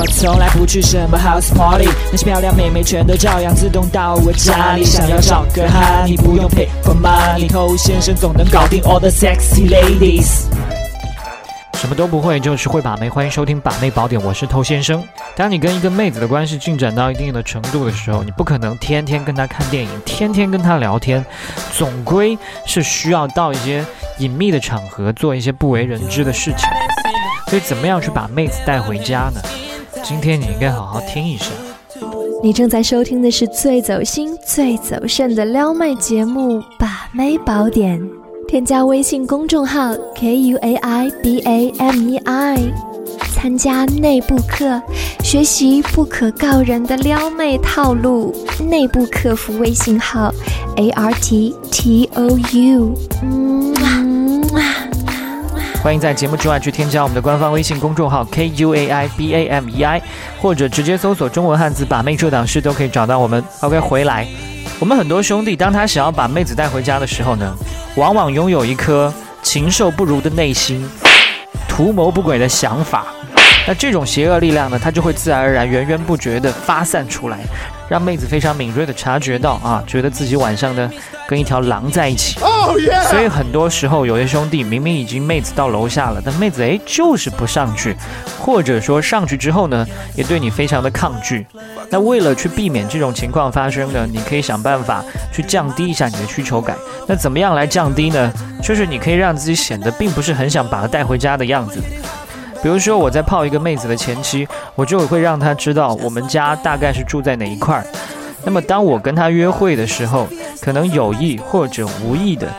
我从来不去什么 house party，那些漂亮妹妹全都照样自动到我家里。想要找个哈，你不用 pay for money，偷先生总能搞定 all the sexy ladies。什么都不会，就是会把妹。欢迎收听《把妹宝典》，我是偷先生。当你跟一个妹子的关系进展到一定的程度的时候，你不可能天天跟她看电影，天天跟她聊天，总归是需要到一些隐秘的场合做一些不为人知的事情。所以，怎么样去把妹子带回家呢？今天你应该好好听一下。你正在收听的是最走心、最走肾的撩妹节目《把妹宝典》。添加微信公众号 k u a i b a m e i，参加内部课，学习不可告人的撩妹套路。内部客服微信号 a r t t o u。欢迎在节目之外去添加我们的官方微信公众号 k u a i b a m e i，或者直接搜索中文汉字“把妹这档事”都可以找到我们。OK，回来。我们很多兄弟，当他想要把妹子带回家的时候呢，往往拥有一颗禽兽不如的内心，图谋不轨的想法。那这种邪恶力量呢，它就会自然而然、源源不绝地发散出来。让妹子非常敏锐地察觉到啊，觉得自己晚上呢跟一条狼在一起。所以很多时候，有些兄弟明明已经妹子到楼下了，但妹子哎就是不上去，或者说上去之后呢，也对你非常的抗拒。那为了去避免这种情况发生呢，你可以想办法去降低一下你的需求感。那怎么样来降低呢？就是你可以让自己显得并不是很想把她带回家的样子。比如说我在泡一个妹子的前期，我就会让她知道我们家大概是住在哪一块儿。那么当我跟他约会的时候，可能有意或者无意的，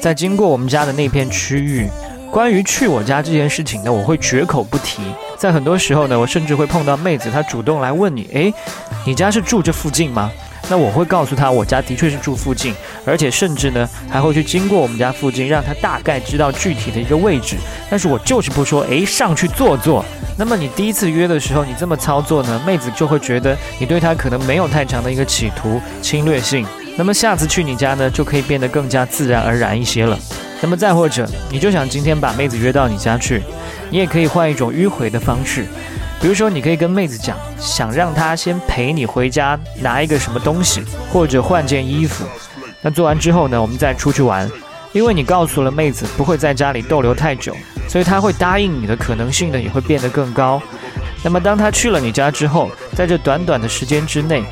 在经过我们家的那片区域，关于去我家这件事情呢，我会绝口不提。在很多时候呢，我甚至会碰到妹子，她主动来问你，诶，你家是住这附近吗？那我会告诉她，我家的确是住附近，而且甚至呢还会去经过我们家附近，让她大概知道具体的一个位置。但是我就是不说，诶，上去坐坐。那么你第一次约的时候，你这么操作呢，妹子就会觉得你对她可能没有太强的一个企图侵略性。那么下次去你家呢，就可以变得更加自然而然一些了。那么再或者，你就想今天把妹子约到你家去，你也可以换一种迂回的方式。比如说，你可以跟妹子讲，想让她先陪你回家拿一个什么东西，或者换件衣服。那做完之后呢，我们再出去玩。因为你告诉了妹子不会在家里逗留太久，所以她会答应你的可能性呢也会变得更高。那么当她去了你家之后，在这短短的时间之内，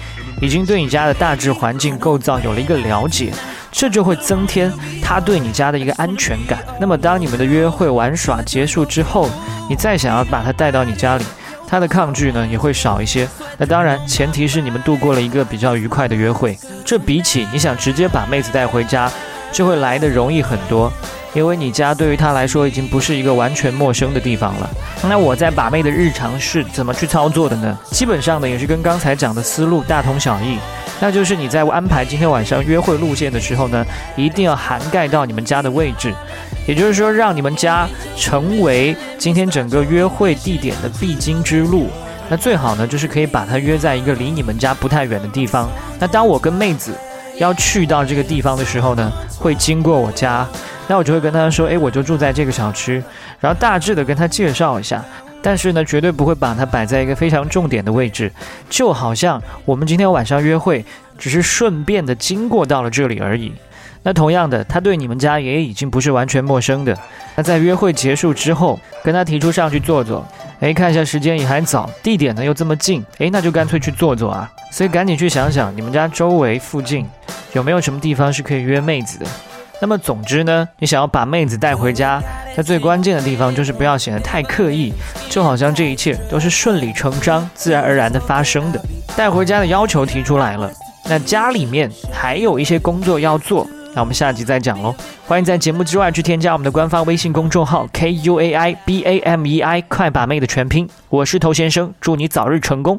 已经对你家的大致环境构造有了一个了解，这就会增添他对你家的一个安全感。那么当你们的约会玩耍结束之后，你再想要把他带到你家里。他的抗拒呢也会少一些，那当然前提是你们度过了一个比较愉快的约会，这比起你想直接把妹子带回家，就会来的容易很多，因为你家对于他来说已经不是一个完全陌生的地方了。那我在把妹的日常是怎么去操作的呢？基本上呢也是跟刚才讲的思路大同小异，那就是你在安排今天晚上约会路线的时候呢，一定要涵盖到你们家的位置。也就是说，让你们家成为今天整个约会地点的必经之路。那最好呢，就是可以把它约在一个离你们家不太远的地方。那当我跟妹子要去到这个地方的时候呢，会经过我家，那我就会跟她说：“诶，我就住在这个小区。”然后大致的跟她介绍一下，但是呢，绝对不会把它摆在一个非常重点的位置，就好像我们今天晚上约会只是顺便的经过到了这里而已。那同样的，他对你们家也已经不是完全陌生的。那在约会结束之后，跟他提出上去坐坐，哎，看一下时间也还早，地点呢又这么近，哎，那就干脆去坐坐啊。所以赶紧去想想，你们家周围附近有没有什么地方是可以约妹子的。那么总之呢，你想要把妹子带回家，那最关键的地方就是不要显得太刻意，就好像这一切都是顺理成章、自然而然的发生的。带回家的要求提出来了，那家里面还有一些工作要做。那我们下集再讲喽！欢迎在节目之外去添加我们的官方微信公众号 k u a i b a m e i，快把妹的全拼。我是头先生，祝你早日成功。